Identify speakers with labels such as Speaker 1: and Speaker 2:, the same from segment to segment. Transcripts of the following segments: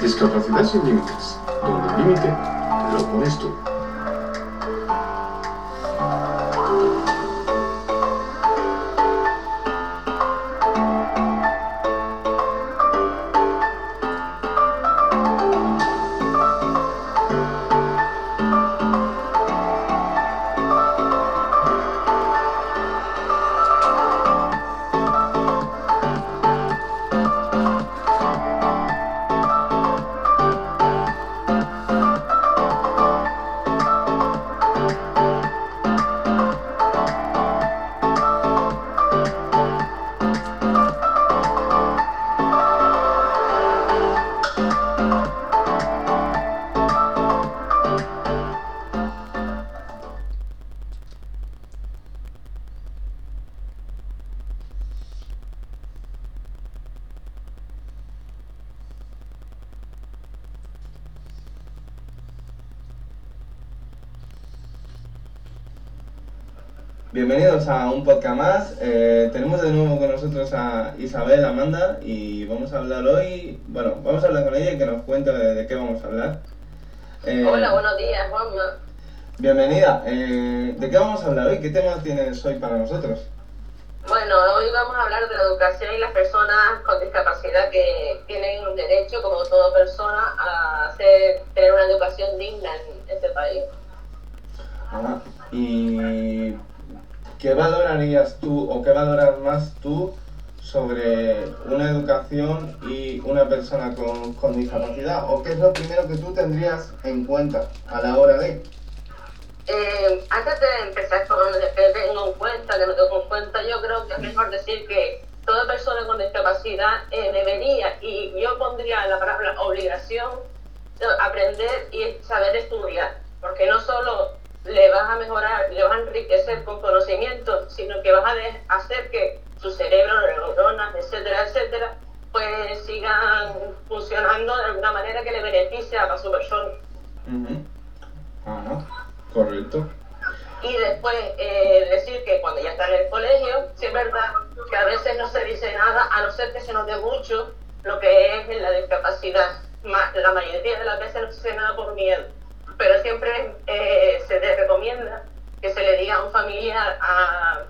Speaker 1: Discapacidad sin límites, donde el límite lo pones tú.
Speaker 2: Más. Eh, tenemos de nuevo con nosotros a Isabel Amanda y vamos a hablar hoy, bueno, vamos a hablar con ella y que nos cuente de, de qué vamos a hablar. Eh,
Speaker 3: Hola, buenos días, Juanma.
Speaker 2: Bienvenida. Eh, ¿De qué vamos a hablar hoy? ¿Qué temas tienes hoy para nosotros?
Speaker 3: Bueno, hoy vamos a hablar de la educación y las personas con discapacidad que tienen un derecho, como toda persona, a hacer, tener una educación digna en este país.
Speaker 2: Ah, ¿Y qué valorarías tú o qué valoras más tú sobre una educación y una persona con, con discapacidad? ¿O qué es lo primero que tú tendrías en cuenta a la hora de...?
Speaker 3: Eh, antes de empezar con lo que tengo en cuenta, que no tengo en cuenta, yo creo que es mejor decir que toda persona con discapacidad eh, debería, y yo pondría la palabra obligación, de aprender y saber estudiar, porque no solo le vas a mejorar, le vas a enriquecer con conocimientos, sino que vas a hacer que su cerebro, neuronas, etcétera, etcétera, pues sigan funcionando de alguna manera que le beneficie a su persona.
Speaker 2: Ujú. Ajá, correcto.
Speaker 3: Y después eh, decir que cuando ya está en el colegio, sí es verdad que a veces no se dice nada, a no ser que se note mucho lo que es la discapacidad. La mayoría de las veces no se dice nada por miedo, pero siempre eh, se le recomienda que se le diga a un familiar, a-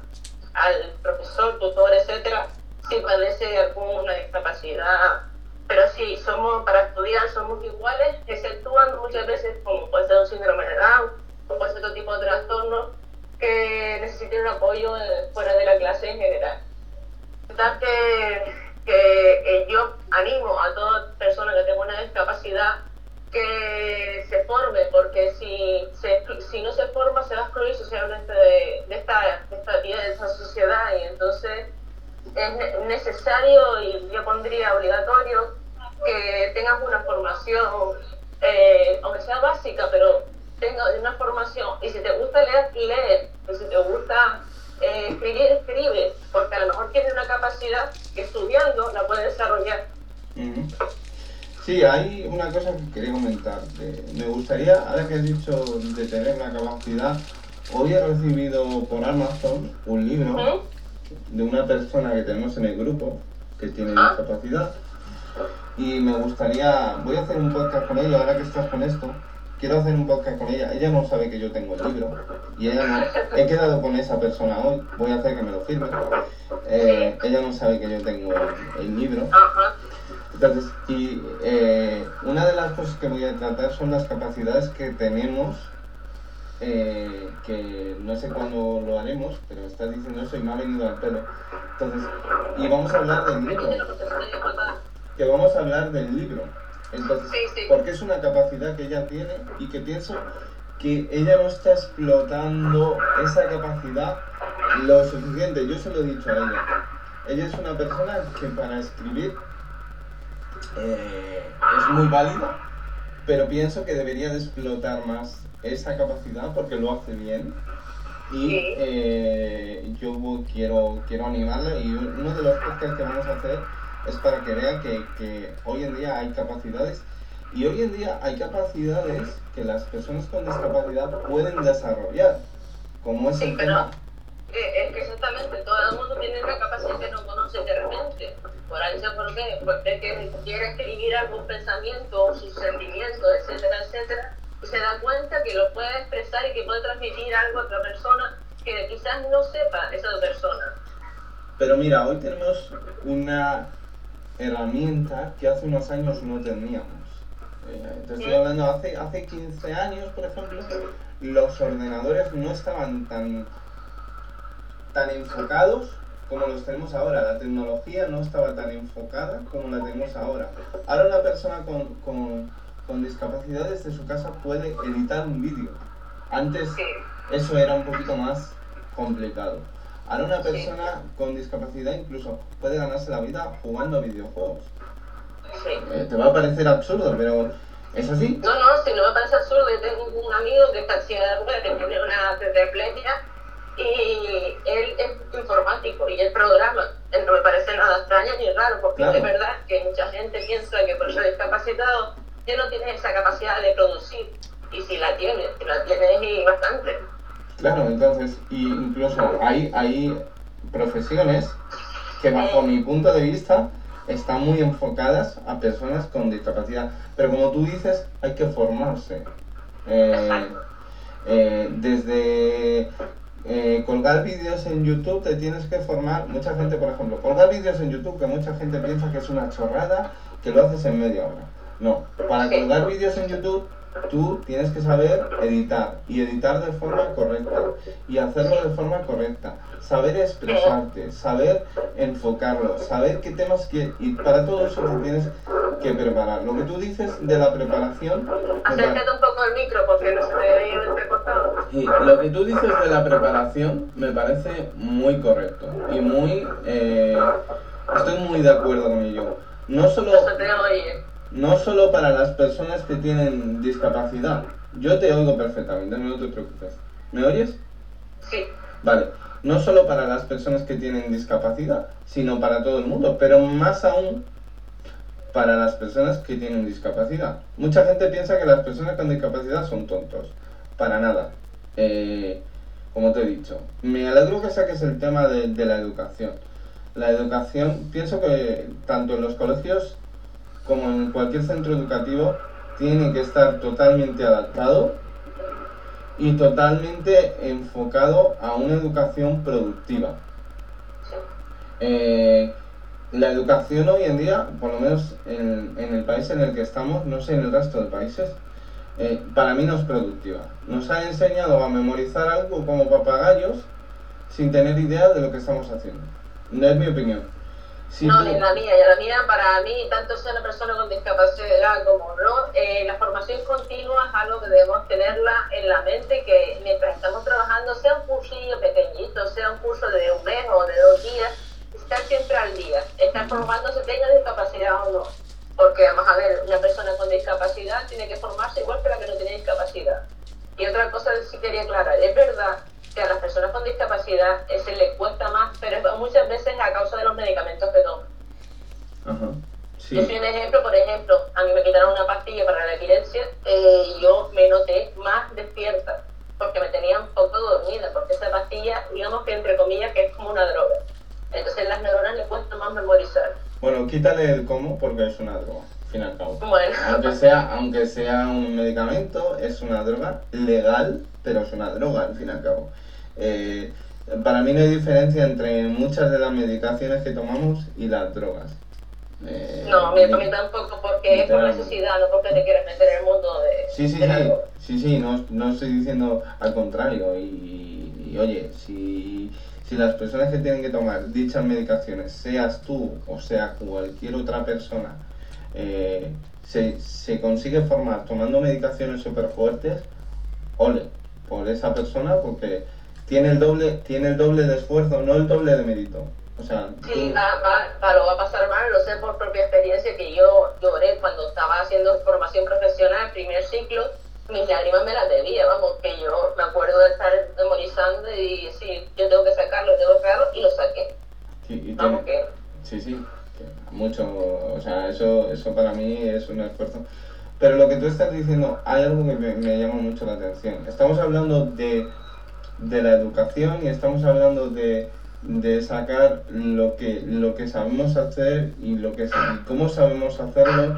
Speaker 3: al profesor, tutor, etcétera, si padece alguna discapacidad. Pero sí, somos para estudiar somos iguales, exceptuando muchas veces como puede ser un síndrome de Down o puede ser otro tipo de trastorno que necesiten un apoyo fuera de la clase en general. Que, que eh, yo animo a toda persona que tenga una discapacidad que se forme, porque si, se, si no se forma se va a excluir socialmente de, de esta, de esta de esta sociedad, y entonces es ne- necesario y yo pondría obligatorio que tengas una formación, eh, aunque sea básica, pero tenga una formación. Y si te gusta leer, lee. Y si te gusta eh, escribir, escribe. Porque a lo mejor tienes una capacidad que estudiando la puedes desarrollar.
Speaker 2: Sí, hay una cosa que quería comentar. me gustaría, ahora que has dicho de tener una capacidad, hoy he recibido por Amazon un libro de una persona que tenemos en el grupo que tiene
Speaker 3: Ah.
Speaker 2: discapacidad y me gustaría, voy a hacer un podcast con ella, ahora que estás con esto, quiero hacer un podcast con ella. Ella no sabe que yo tengo el libro y ella no, he quedado con esa persona hoy, voy a hacer que me lo firme. Eh, ella no sabe que yo tengo el, el libro.
Speaker 3: Ajá.
Speaker 2: Entonces, y eh, una de las cosas que voy a tratar son las capacidades que tenemos, eh, que no sé cuándo lo haremos, pero estás diciendo eso y me ha venido al pelo. Entonces, y vamos a hablar del libro, que vamos a hablar del libro. Entonces,
Speaker 3: Sí, sí.
Speaker 2: porque es una capacidad que ella tiene y que pienso que ella no está explotando esa capacidad lo suficiente. Yo se lo he dicho a ella. Ella es una persona que para escribir eh, es muy válida, pero pienso que debería de explotar más esa capacidad porque lo hace bien. Y
Speaker 3: Sí.
Speaker 2: eh, yo quiero, quiero animarla y uno de los podcasts que vamos a hacer es para que vea que, que hoy en día hay capacidades y hoy en día hay capacidades que las personas con discapacidad pueden desarrollar, como es
Speaker 3: Sí,
Speaker 2: el
Speaker 3: pero-
Speaker 2: tema.
Speaker 3: Eh, Es que exactamente, todo el mundo tiene una capacidad que no conoce de repente. Por ahí sé por qué, porque que quiere escribir algún pensamiento o sus sentimientos, etcétera, etcétera, y se da cuenta que lo puede expresar y que puede transmitir algo a otra persona que quizás no sepa esa persona.
Speaker 2: Pero mira, hoy tenemos una herramienta que hace unos años no teníamos. Eh, te estoy hablando, hace, hace 15 años, por ejemplo, los ordenadores no estaban tan, tan enfocados como los tenemos ahora. La tecnología no estaba tan enfocada como la tenemos ahora. Ahora una persona con, con, con discapacidad desde su casa puede editar un vídeo. Antes
Speaker 3: Sí,
Speaker 2: eso era un poquito más complicado. Ahora una
Speaker 3: Sí.
Speaker 2: persona con discapacidad incluso puede ganarse la vida jugando a videojuegos.
Speaker 3: sí.
Speaker 2: Eh, te va a parecer absurdo, pero es así.
Speaker 3: No, no, si no me parece absurdo, yo tengo un amigo que está en silla de ruedas, que tiene una tetraplegia y él es informático y él programa. No me parece nada extraño ni raro, porque
Speaker 2: Claro.
Speaker 3: es verdad que mucha gente piensa que por ser discapacitado ya no tiene esa capacidad de producir. Y si la tiene, si la tiene y bastante.
Speaker 2: Claro, entonces, y incluso hay, hay profesiones que bajo mi punto de vista están muy enfocadas a personas con discapacidad. Pero como tú dices, hay que formarse. Eh, eh, desde eh, colgar vídeos en YouTube te tienes que formar. Mucha gente, por ejemplo, colgar vídeos en YouTube que mucha gente piensa que es una chorrada, que lo haces en media hora. No, para colgar vídeos en YouTube tú tienes que saber editar y editar de forma correcta y hacerlo de forma correcta. Saber expresarte, saber enfocarlo, saber qué temas que... Y para todo eso te tienes que preparar. Lo que tú dices de la preparación... pare-
Speaker 3: Acércate un poco al micro porque no se te ve entrecortado.
Speaker 2: y lo que tú dices de la preparación me parece muy correcto y muy... eh, estoy muy de acuerdo con ello. No solo,
Speaker 3: No se te oye.
Speaker 2: No solo para las personas que tienen discapacidad. Yo te oigo perfectamente, no te preocupes. ¿Me oyes?
Speaker 3: Sí,
Speaker 2: Vale. No solo para las personas que tienen discapacidad, sino para todo el mundo, pero más aún para las personas que tienen discapacidad. Mucha gente piensa que las personas con discapacidad son tontos. Para nada. Eh, como te he dicho, me alegro que saques el tema de, de la educación. La educación, pienso que tanto en los colegios como en cualquier centro educativo tiene que estar totalmente adaptado y totalmente enfocado a una educación productiva. Eh, la educación hoy en día, por lo menos en, en el país en el que estamos, no sé en el resto de países, eh, para mí no es productiva. Nos ha enseñado a memorizar algo como papagayos sin tener idea de lo que estamos haciendo. No es mi opinión.
Speaker 3: No, ni la mía, y la mía para mí, tanto sea una persona con discapacidad como no, eh, la formación continua es algo que debemos tenerla en la mente, que mientras estamos trabajando, sea un cursillo pequeñito, sea un curso de un mes o de dos días, estar siempre al día, estar formándose, tenga discapacidad o no. Porque vamos a ver, una persona con discapacidad tiene que formarse igual que la que no tiene discapacidad. Y otra cosa que sí quería aclarar, es verdad que a las personas con discapacidad eh, se les cuesta más, pero es muchas veces a causa de los medicamentos que toman.
Speaker 2: Ajá.
Speaker 3: Yo
Speaker 2: Sí.
Speaker 3: soy un ejemplo, por ejemplo, a mí me quitaron una pastilla para la epilepsia eh, y yo me noté más despierta porque me tenía un poco dormida, porque esa pastilla, digamos que entre comillas, que es como una droga. Entonces las neuronas le cuesta más memorizar.
Speaker 2: Bueno, quítale el cómo porque es una droga, al fin y al cabo.
Speaker 3: Bueno,
Speaker 2: Aunque sea, aunque sea un medicamento, es una droga legal, pero es una droga al fin y al cabo. Eh, para mí no hay diferencia entre muchas de las medicaciones que tomamos y las drogas. Eh,
Speaker 3: no, a mí,
Speaker 2: ni-
Speaker 3: a mí tampoco, porque es por necesidad, no porque te quieras meter en el mundo de,
Speaker 2: Sí, sí,
Speaker 3: de
Speaker 2: sí, sí, sí, no, no estoy diciendo al contrario. Y, y, oye, si, si las personas que tienen que tomar dichas medicaciones, seas tú o sea cualquier otra persona, eh, se, se consigue formar tomando medicaciones súper fuertes, ole, por esa persona porque tiene el doble, tiene el doble de esfuerzo, no el doble de mérito. O sea,
Speaker 3: Sí, va, va, lo va a pasar mal, lo sé por propia experiencia, que yo lloré cuando estaba haciendo formación profesional, primer ciclo, mis lágrimas me las debía, vamos, que yo me acuerdo de estar memorizando y decir, yo tengo que sacarlo, tengo que sacarlo, y lo saqué.
Speaker 2: y- tiene-
Speaker 3: Vamos, que
Speaker 2: Sí, sí, mucho, o sea, eso, eso para mí es un esfuerzo. Pero lo que tú estás diciendo, hay algo que me, me llama mucho la atención. Estamos hablando de, de la educación y estamos hablando de, de sacar lo que, lo que sabemos hacer y, lo que, cómo sabemos hacerlo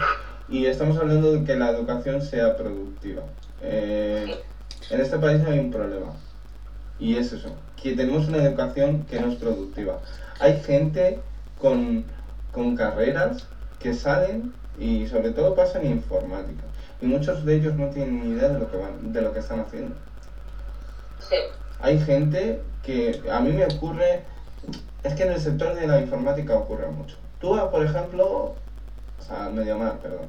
Speaker 2: y estamos hablando de que la educación sea productiva. Eh, en este país hay un problema y es eso, que tenemos una educación que no es productiva. Hay gente con, con carreras que salen y sobre todo pasan informática y muchos de ellos no tienen ni idea de lo que van, de lo que están haciendo. Hay gente que a mí me ocurre, es que en el sector de la informática ocurre mucho. Tú, por ejemplo, sea, Mediamar, perdón,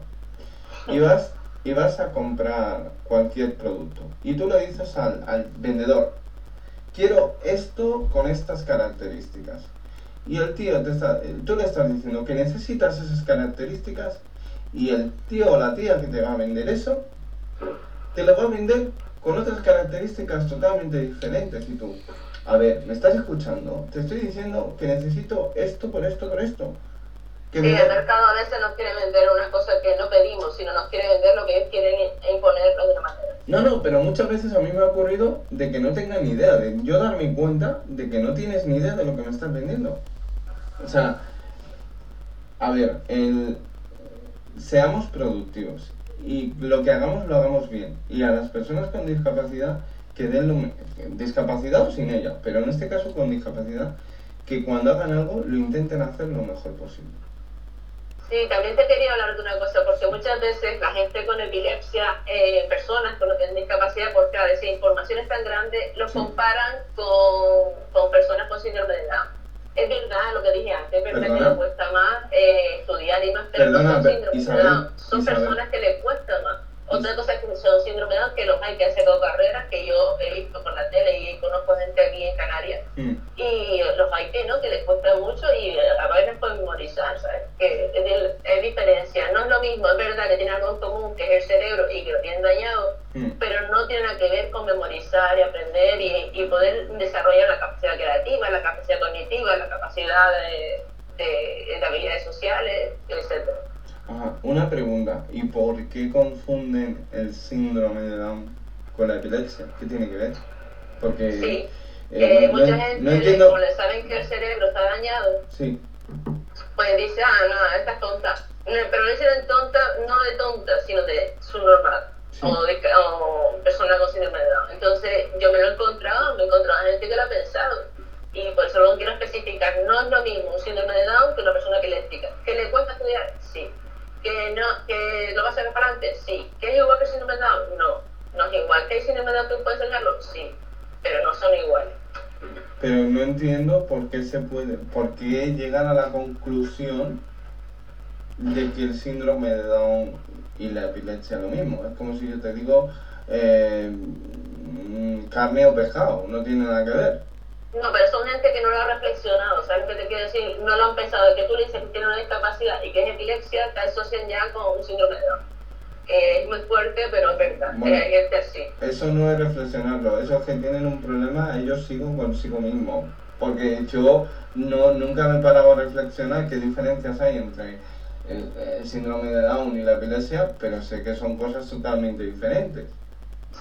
Speaker 2: ibas, ibas a comprar cualquier producto y tú le dices al, al vendedor, quiero esto con estas características. Y el tío, te está, tú le estás diciendo que necesitas esas características y el tío o la tía que te va a vender eso, te lo va a vender con otras características totalmente diferentes. Y tú, a ver, ¿me estás escuchando? Te estoy diciendo que necesito esto por esto por esto. Que
Speaker 3: Sí,
Speaker 2: me-
Speaker 3: el mercado a veces nos quiere vender una cosa que no pedimos, sino nos quiere vender lo que ellos quieren imponerlo de una manera.
Speaker 2: No, no, pero muchas veces a mí me ha ocurrido de que no tenga ni idea, de yo darme cuenta de que no tienes ni idea de lo que me estás vendiendo. O sea, a ver, el, seamos productivos y lo que hagamos lo hagamos bien. Y a las personas con discapacidad, que den lo, discapacidad o sin ella, pero en este caso con discapacidad, que cuando hagan algo lo intenten hacer lo mejor posible.
Speaker 3: Sí, también te quería hablar de una cosa, porque muchas veces la gente con epilepsia, eh, personas con lo que tienen discapacidad, porque a veces información es tan grande, los
Speaker 2: Sí.
Speaker 3: comparan con, con personas con síndrome de Down. Es verdad lo que dije antes, es verdad que les cuesta más eh, estudiar y más,
Speaker 2: Perdona, Isabel,
Speaker 3: son
Speaker 2: Isabel.
Speaker 3: personas que les cuesta más. Otra cosa que son síndrome de Down, que los hay que hacer dos carreras, que yo he visto por la tele y conozco gente aquí en Canarias,
Speaker 2: Mm.
Speaker 3: y los hay que no, que les cuesta mucho y a veces pueden memorizar, ¿sabes? Que es, es diferencia. No es lo mismo, es verdad que tiene algo en común, que es el cerebro y que lo tienen dañado,
Speaker 2: Mm.
Speaker 3: pero no tiene nada que ver con memorizar y aprender y, y poder desarrollar la capacidad creativa, la capacidad cognitiva, la capacidad de, de, de habilidades sociales, etc.
Speaker 2: Ajá, una pregunta. ¿Y por qué confunden el síndrome de Down con la epilepsia? ¿Qué tiene que ver? Porque
Speaker 3: Sí.
Speaker 2: eh,
Speaker 3: Eh,
Speaker 2: no,
Speaker 3: mucha
Speaker 2: en-
Speaker 3: gente,
Speaker 2: no entiendo.
Speaker 3: como le saben que el cerebro está dañado,
Speaker 2: Sí,
Speaker 3: pues dice, ah, no, esta es tonta. No, Pero le dicen tonta, no de tonta, sino de subnormal.
Speaker 2: Sí.
Speaker 3: O, de, o persona con síndrome de Down. Entonces, yo me lo he encontrado, me he encontrado gente que lo ha pensado. Y por eso lo quiero especificar. No es lo mismo un síndrome de Down que una persona epiléptica. ¿Que le cuesta estudiar? Sí. ¿Que, no, que lo va a sacar para adelante? Sí. ¿Que es igual que el síndrome de Down? No. No es igual. ¿Que hay síndrome de Down que puede sacarlo? Sí. Pero no son iguales.
Speaker 2: pero no entiendo por qué se puede, por qué llegan a la conclusión de que el síndrome de Down y la epilepsia es lo mismo. Es como si yo te digo eh, mm, carne o pescado, no tiene nada que ver.
Speaker 3: No, pero son gente que no lo ha reflexionado, ¿sabes qué te quiero decir? No lo han pensado, que tú le dices que tiene una discapacidad y que es epilepsia, te asocian ya con un síndrome de Down. Eh, es muy fuerte, pero es verdad,
Speaker 2: Bueno.
Speaker 3: eh, hay gente así.
Speaker 2: Eso no es reflexionarlo, esos que tienen un problema, ellos siguen consigo mismos. Porque yo no, nunca me he parado a reflexionar qué diferencias hay entre el, el síndrome de Down y la epilepsia, pero sé que son cosas totalmente diferentes.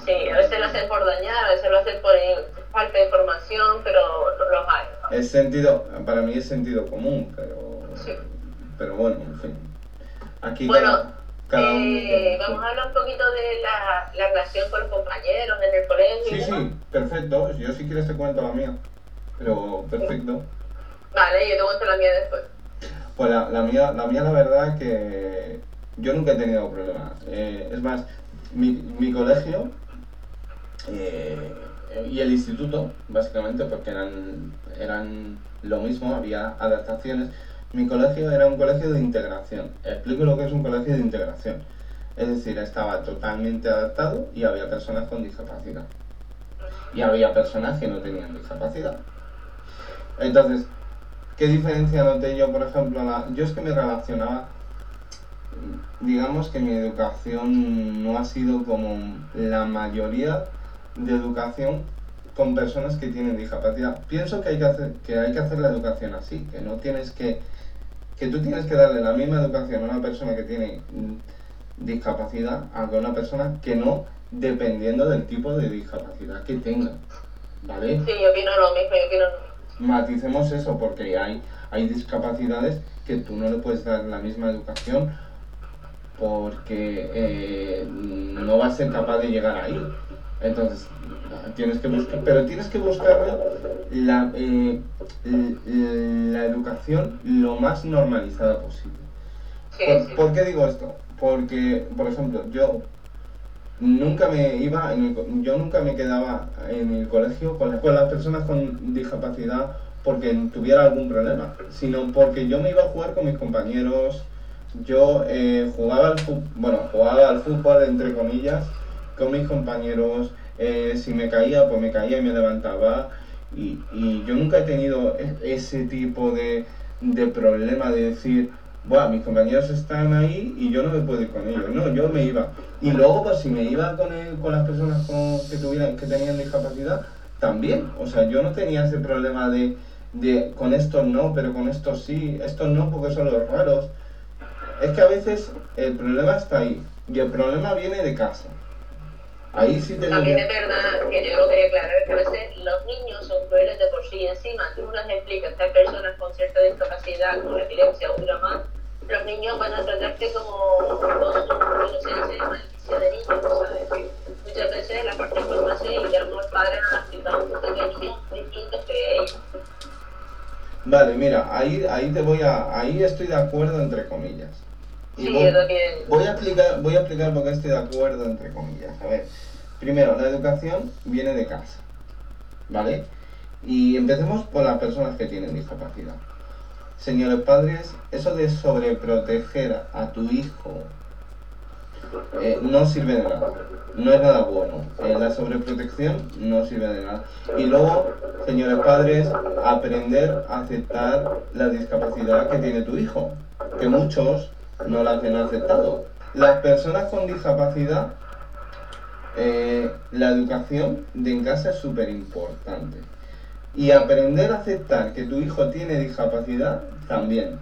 Speaker 3: Sí, a veces lo hacen por dañar, a veces lo hacen por eh, falta de información, pero lo- los hay. ¿no?
Speaker 2: Es sentido, para mí es sentido común, pero,
Speaker 3: Sí.
Speaker 2: pero bueno, en fin. Aquí
Speaker 3: Bueno,
Speaker 2: cada,
Speaker 3: Eh, vamos a hablar un poquito de la, la relación con los compañeros en el colegio.
Speaker 2: Sí, sí, perfecto. Yo si quieres te cuento la mía. Pero perfecto.
Speaker 3: Vale, yo te cuento la mía después.
Speaker 2: Pues la, la mía, la mía la verdad que yo nunca he tenido problemas. Eh, es más, mi, mi colegio eh, y el instituto, básicamente, porque eran, eran lo mismo, había adaptaciones. Mi colegio era un colegio de integración. Explico lo que es un colegio de integración. Es decir, estaba totalmente adaptado y había personas con discapacidad. Y había personas que no tenían discapacidad. Entonces, ¿qué diferencia noté yo, por ejemplo? La... Yo es que me relacionaba, digamos que mi educación no ha sido como la mayoría de educación con personas que tienen discapacidad. Pienso que hay que hacer, que hay que hacer la educación así, que no tienes que, que tú tienes que darle la misma educación a una persona que tiene mm, discapacidad a una persona que no, dependiendo del tipo de discapacidad que tenga. ¿Vale?
Speaker 3: Sí, yo opino lo mismo, yo opino lo mismo.
Speaker 2: Maticemos eso porque hay, hay discapacidades que tú no le puedes dar la misma educación porque eh, no va a ser capaz de llegar ahí. Entonces, tienes que buscar, pero tienes que buscar la, eh, la educación lo más normalizada posible. ¿Por, qué digo esto? Porque, por ejemplo, yo nunca me iba, en el co- yo nunca me quedaba en el colegio con, la- con las personas con discapacidad porque tuviera algún problema, sino porque yo me iba a jugar con mis compañeros, yo eh, jugaba al fútbol, bueno, jugaba al fútbol entre comillas con mis compañeros, eh, si me caía, pues me caía y me levantaba, y, y yo nunca he tenido e- ese tipo de, de problema de decir, Buah, mis compañeros están ahí y yo no me puedo ir con ellos. No, yo me iba. Y luego, pues si me iba con, el- con las personas con- que, tuvieran, que tenían discapacidad, también. O sea, yo no tenía ese problema de, de con estos no, pero con estos sí. Estos no porque son los raros. Es que a veces el problema está ahí. Y el problema viene de casa. Ahí sí
Speaker 3: También es verdad que yo lo quería aclarar que a veces los niños son crueles de por sí encima tú les explicas hay personas con cierta discapacidad, con epilepsia o más, los niños van a tratarte como con su inocencia y malicia de niños, ¿sabes? Muchas veces la parte de información y que algunos padres han explicado cosas que hay niños distintos que ellos.
Speaker 2: Vale, mira, ahí, ahí te voy a... Ahí estoy de acuerdo entre comillas. Y
Speaker 3: Sí,
Speaker 2: voy-
Speaker 3: es lo que...
Speaker 2: Voy a explicar, voy a explicar por qué estoy de acuerdo entre comillas. A ver, primero, la educación viene de casa, ¿vale? Y empecemos por las personas que tienen discapacidad. Señores padres, eso de sobreproteger a tu hijo eh, no sirve de nada. No es nada bueno. Eh, la sobreprotección no sirve de nada. Y luego, señores padres, aprender a aceptar la discapacidad que tiene tu hijo. Que muchos no la han aceptado. Las personas con discapacidad, eh, la educación de en casa es súper importante. Y aprender a aceptar que tu hijo tiene discapacidad también.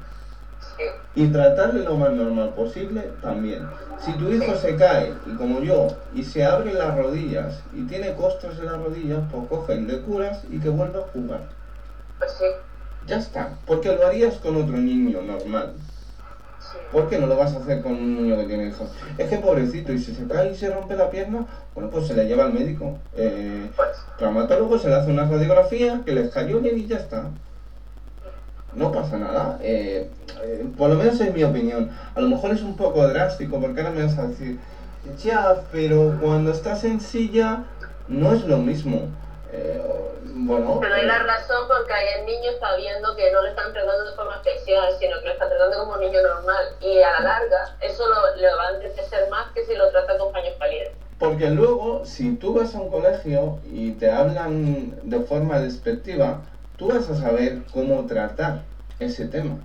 Speaker 2: Y tratarle lo más normal posible también. Si tu hijo se cae, y como yo, y se abren las rodillas y tiene costras en las rodillas, pues cogen, le curas y que vuelva a jugar.
Speaker 3: Pues sí,
Speaker 2: Ya está. Porque lo harías con otro niño normal. ¿Por qué no lo vas a hacer con un niño que tiene hijos? Es que pobrecito, y si se cae y se rompe la pierna, bueno, pues se le lleva al médico. Eh,
Speaker 3: Pues,
Speaker 2: traumatólogo se le hace una radiografía, que le escayolen y ya está. No pasa nada. eh, eh, por lo menos es mi opinión. A lo mejor es un poco drástico, porque ahora me vas a decir, ya, pero cuando estás en silla no es lo mismo. Eh, bueno.
Speaker 3: Doy
Speaker 2: eh,
Speaker 3: la razón porque ahí el niño está viendo que no le están tratando de forma especial, sino que lo están tratando como un niño normal. Y a la larga, eso lo, va a entristecer más que si lo trata con paños calientes.
Speaker 2: Porque luego, si tú vas a un colegio y te hablan de forma despectiva, tú vas a saber cómo tratar ese tema.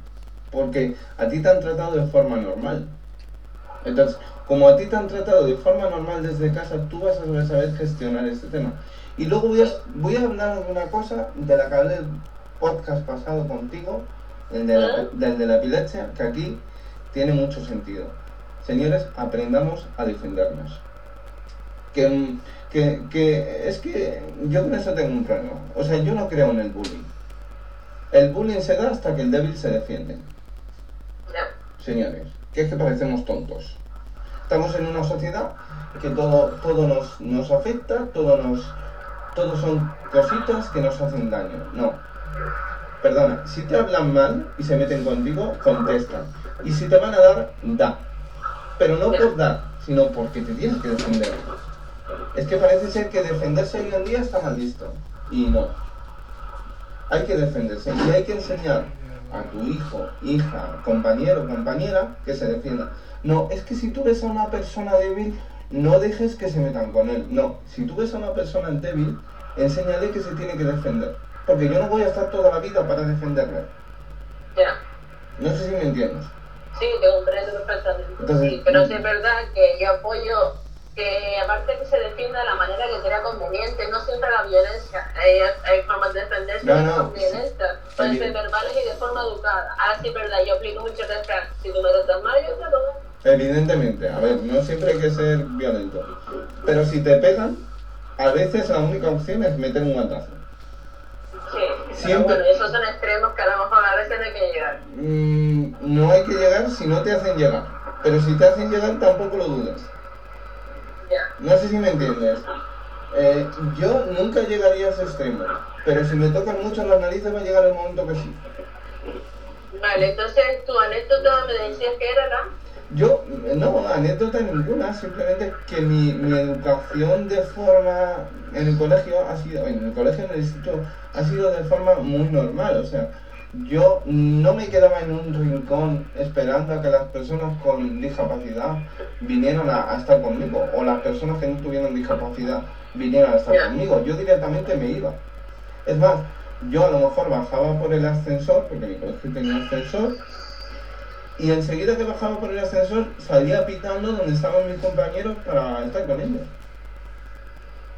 Speaker 2: Porque a ti te han tratado de forma normal. Entonces, como a ti te han tratado de forma normal desde casa, tú vas a saber, saber gestionar este tema. Y luego voy a, voy a hablar de una cosa de la que hablé el podcast pasado contigo, el de la, del de la epilepsia, que aquí tiene mucho sentido. Señores, aprendamos a defendernos que, que, que es que yo con eso tengo un problema. O sea, yo no creo en el bullying. El bullying se da hasta que el débil se defiende.
Speaker 3: Ya.
Speaker 2: Señores, que es que parecemos tontos. Estamos en una sociedad que todo, todo nos, nos afecta, todo nos, todo son cositas que nos hacen daño. No. Perdona, si te hablan mal y se meten contigo, contesta. Y si te van a dar, da. Pero no por dar, sino porque te tienes que defender. Es que parece ser que defenderse hoy en día está mal visto. Y no. Hay que defenderse y hay que enseñar a tu hijo, hija, compañero, compañera que se defienda. No, es que si tú ves a una persona débil, no dejes que se metan con él. No, si tú ves a una persona débil, enséñale que se tiene que defender. Porque yo no voy a estar toda la vida para defenderle.
Speaker 3: Ya.
Speaker 2: No sé si me entiendes.
Speaker 3: Sí, te comprendo perfectamente.
Speaker 2: Entonces-
Speaker 3: sí, pero sí es verdad que yo apoyo que aparte que se defienda de la manera que sea conveniente, no siempre la violencia. Hay, hay formas de defenderse
Speaker 2: No, no,
Speaker 3: son violentas. Pueden ser verbales y de forma educada. Ahora sí es verdad, yo aplico mucho refrán. Si tú me tratas mal, yo te lo doy.
Speaker 2: Evidentemente, a ver, no siempre hay que ser violento. Pero si te pegan, a veces la única opción es meter un guantazo.
Speaker 3: Sí, pero
Speaker 2: Siempre-
Speaker 3: bueno, esos son extremos que a lo mejor a veces no hay que llegar.
Speaker 2: Mm, no hay que llegar si no te hacen llegar. Pero si te hacen llegar, tampoco lo dudes.
Speaker 3: Ya.
Speaker 2: No sé si me entiendes. Eh, yo nunca llegaría a ese extremo. Pero si me tocan mucho las narices, va a llegar el momento que sí.
Speaker 3: Vale, entonces tu anécdota me decías que era la...
Speaker 2: Yo, no, anécdota ninguna, simplemente que mi, mi educación de forma en el colegio ha sido, en el colegio, en el instituto, ha sido de forma muy normal, o sea, yo no me quedaba en un rincón esperando a que las personas con discapacidad vinieran a, a estar conmigo, o las personas que no tuvieran discapacidad vinieran a estar conmigo, yo directamente me iba. Es más, yo a lo mejor bajaba por el ascensor, porque mi colegio tenía ascensor, y enseguida que bajaba por el ascensor salía pitando donde estaban mis compañeros para estar con ellos.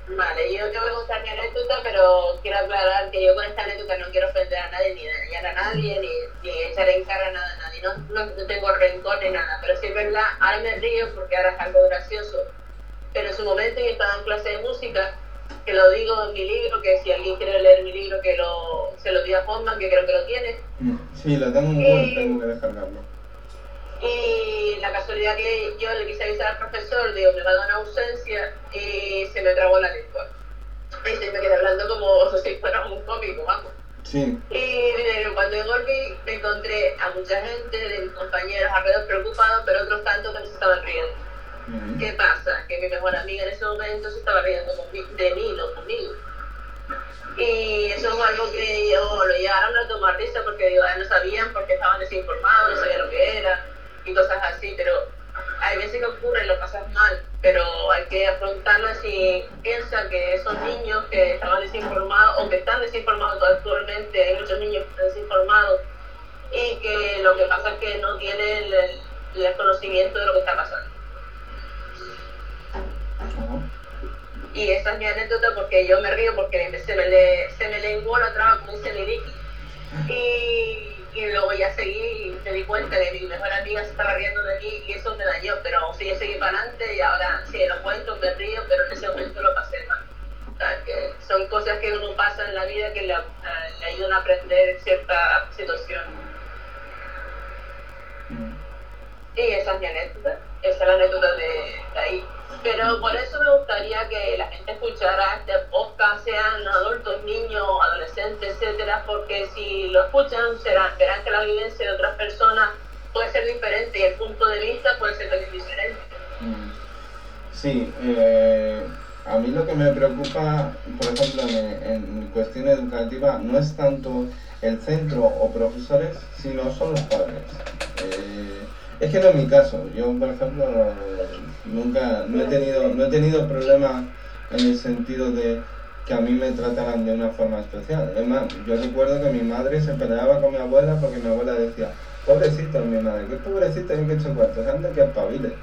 Speaker 3: Vale, yo te voy a contar mi anécdota, pero quiero aclarar que yo con esta anécdota no quiero ofender a nadie, ni dañar a nadie, ni, ni echar en cara nada a nadie. No, no, no tengo rencor ni nada, pero sí es verdad, ahora me río porque ahora es algo gracioso. Pero en su momento yo estaba en clase de música, que lo digo en mi libro, que si alguien quiere leer mi libro, que lo, se lo diga a Fondman, que creo que lo tiene.
Speaker 2: Sí, lo tengo en Word, tengo que descargarlo.
Speaker 3: Y la casualidad que yo le quise avisar al profesor, digo, me va a dar una ausencia y se me trabó la lengua. Y se me quedé hablando como si fuera un cómico, vamos.
Speaker 2: Sí,
Speaker 3: Y eh, cuando yo volví me encontré a mucha gente de mis compañeros alrededor preocupados, pero otros tantos que no se estaban riendo.
Speaker 2: mm,
Speaker 3: ¿Qué pasa? Que mi mejor amiga en ese momento se estaba riendo de mí, no conmigo. Y eso es algo que yo lo llevaron a tomar risa porque digo, no sabían porque estaban desinformados, no sabían lo que era y cosas así, pero hay veces que ocurre, lo pasas mal, pero hay que afrontarlo si piensan que esos niños que estaban desinformados o que están desinformados actualmente, hay muchos niños que están desinformados y que lo que pasa es que no tienen el, el conocimiento de lo que está pasando. Y esa es mi anécdota porque yo me río porque se me, le, se me lenguó la traba, como dice Vicky. Y, y luego ya seguí y me di cuenta que mi mejor amiga se estaba riendo de mí y eso me dañó. Pero sí, yo seguí para adelante y ahora sí lo cuento, me río, pero en ese momento lo pasé mal. O sea, que son cosas que uno pasa en la vida que le, le ayudan a aprender cierta situación.
Speaker 2: Mm.
Speaker 3: Y esa es mi anécdota, esa es la anécdota de, de ahí. Pero por eso me gustaría que la gente escuchara este podcast, sean adultos, niños, adolescentes, etcétera, porque si lo escuchan serán, verán que la vivencia de otras personas puede ser diferente y el punto de vista puede ser también diferente.
Speaker 2: Mm. Sí, eh, a mí lo que me preocupa, por ejemplo, en, en cuestión educativa, no es tanto el centro o profesores, sino son los padres. Eh, es que no es mi caso. Yo, por ejemplo, nunca, no he tenido, no he tenido problemas en el sentido de que a mí me trataran de una forma especial. Es más, yo recuerdo que mi madre se peleaba con mi abuela porque mi abuela decía, pobrecito mi madre, que pobrecito en que hecho cuartos, anda que espabile.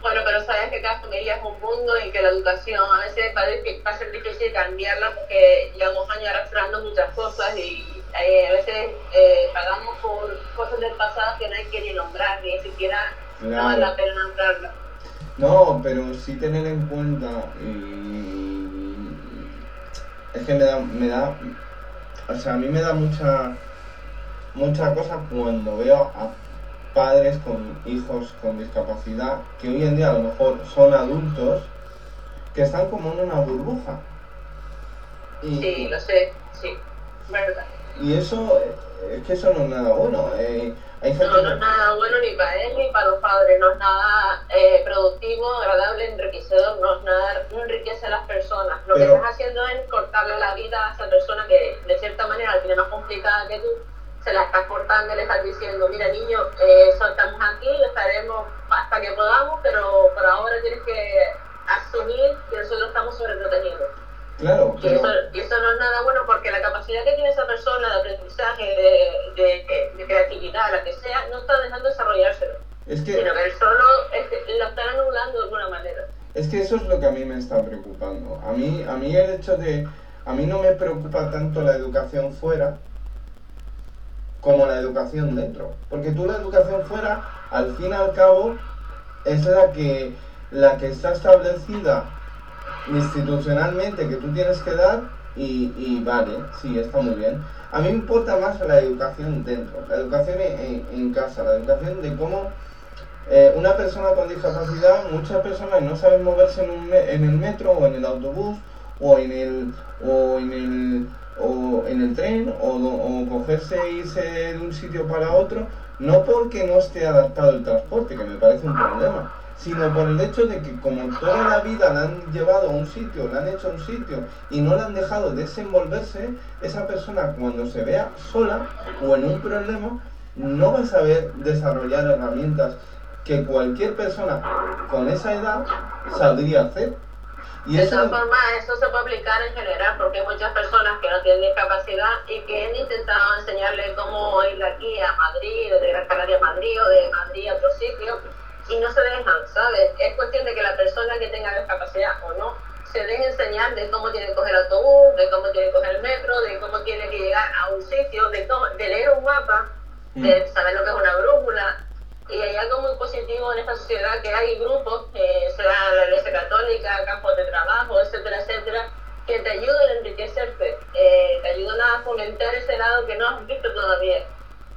Speaker 3: Bueno, pero sabes que cada familia es un mundo y que la educación a veces va a ser difícil cambiarla porque llevamos años arrastrando muchas cosas y eh, a veces eh, pagamos por cosas del pasado que no hay que ni nombrar, ni siquiera no vale la pena nombrarlas.
Speaker 2: No, pero sí tener en cuenta y es que me da, me da, o sea, a mí me da mucha, mucha cosa cuando veo a padres con hijos con discapacidad que hoy en día a lo mejor son adultos que están como en una burbuja. Y,
Speaker 3: Sí, lo sé, sí, verdad.
Speaker 2: Y eso, es que eso no es nada bueno. eh, hay gente
Speaker 3: No, no es nada bueno ni para él ni para los padres, no es nada eh, productivo, agradable, enriquecedor, no es nada, no enriquece a las personas. Lo
Speaker 2: Pero-
Speaker 3: que estás haciendo es cortarle la vida a esa persona que de cierta manera la tiene más complicada que tú, se la estás cortando y le estás diciendo, mira niño, eh, estamos aquí, estaremos hasta que podamos, pero por ahora tienes que asumir que nosotros estamos sobreprotegidos.
Speaker 2: Claro,
Speaker 3: Y eso, y eso no es nada bueno porque la capacidad que tiene esa persona de aprendizaje, de, de, de creatividad, la que sea, no está dejando desarrollárselo,
Speaker 2: es que...
Speaker 3: sino que él solo este, lo están anulando de alguna manera.
Speaker 2: Es que eso es lo que a mí me está preocupando. A mí, a mí el hecho de... A mí no me preocupa tanto la educación fuera como la educación dentro. Porque tú la educación fuera, al fin y al cabo, es la que, la que está establecida institucionalmente que tú tienes que dar y, y vale, sí, está muy bien. A mí me importa más la educación dentro, la educación en, en casa, la educación de cómo eh, una persona con discapacidad, muchas personas no saben moverse en, un en el metro o en el autobús o en el, o en el, o en el tren o, o cogerse e irse de un sitio para otro, no porque no esté adaptado el transporte, que me parece un problema, sino por el hecho de que como toda la vida la han llevado a un sitio, la han hecho a un sitio y no la han dejado desenvolverse, esa persona cuando se vea sola o en un problema no va a saber desarrollar herramientas que cualquier persona con esa edad sabría hacer.
Speaker 3: Y de todas formas, eso se puede aplicar en general porque hay muchas personas que no tienen discapacidad y que han intentado enseñarles cómo ir de aquí a Madrid, de Gran Canaria a Madrid o de Madrid a otro sitio y no se dejan, ¿sabes? Es cuestión de que la persona que tenga discapacidad o no se deje enseñar de cómo tiene que coger el autobús, de cómo tiene que coger el metro, de cómo tiene que llegar a un sitio, de, de leer un mapa, de mm. saber lo que es una brújula. Y hay algo muy positivo en esta sociedad que hay grupos, eh, sea la Iglesia Católica, campos de trabajo, etcétera, etcétera, que te ayudan a enriquecerte, eh, te ayudan a fomentar ese lado que no has visto todavía.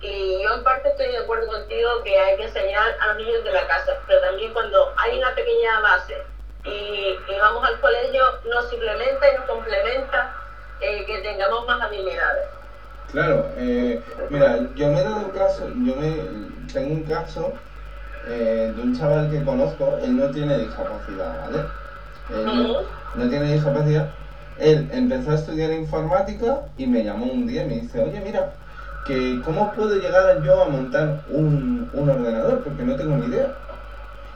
Speaker 3: Y yo en parte estoy de acuerdo contigo que hay que enseñar a los niños de la casa, pero también cuando hay una pequeña base y, vamos al colegio, nos simplemente y nos complementa eh, que tengamos más habilidades.
Speaker 2: Claro, eh, mira, yo me he dado caso, yo me, tengo un caso eh, de un chaval que conozco, él no tiene discapacidad, ¿vale? Él no tiene discapacidad. Él empezó a estudiar informática y me llamó un día y me dice, oye, mira, que cómo puedo llegar yo a montar un, un ordenador, porque no tengo ni idea.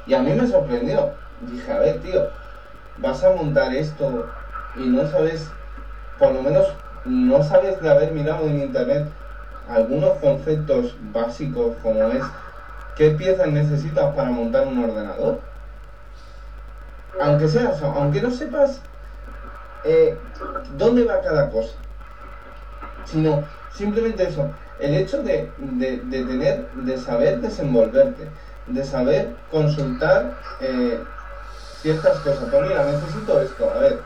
Speaker 2: Y a mí me sorprendió. Dije, a ver, tío, vas a montar esto y no sabes, por lo menos no sabes de haber mirado en internet algunos conceptos básicos como es qué piezas necesitas para montar un ordenador. Aunque sea, aunque no sepas eh, dónde va cada cosa, sino simplemente eso, el hecho de, tener, de saber desenvolverte, de saber consultar eh, ciertas cosas. Pues mira, necesito esto, a ver,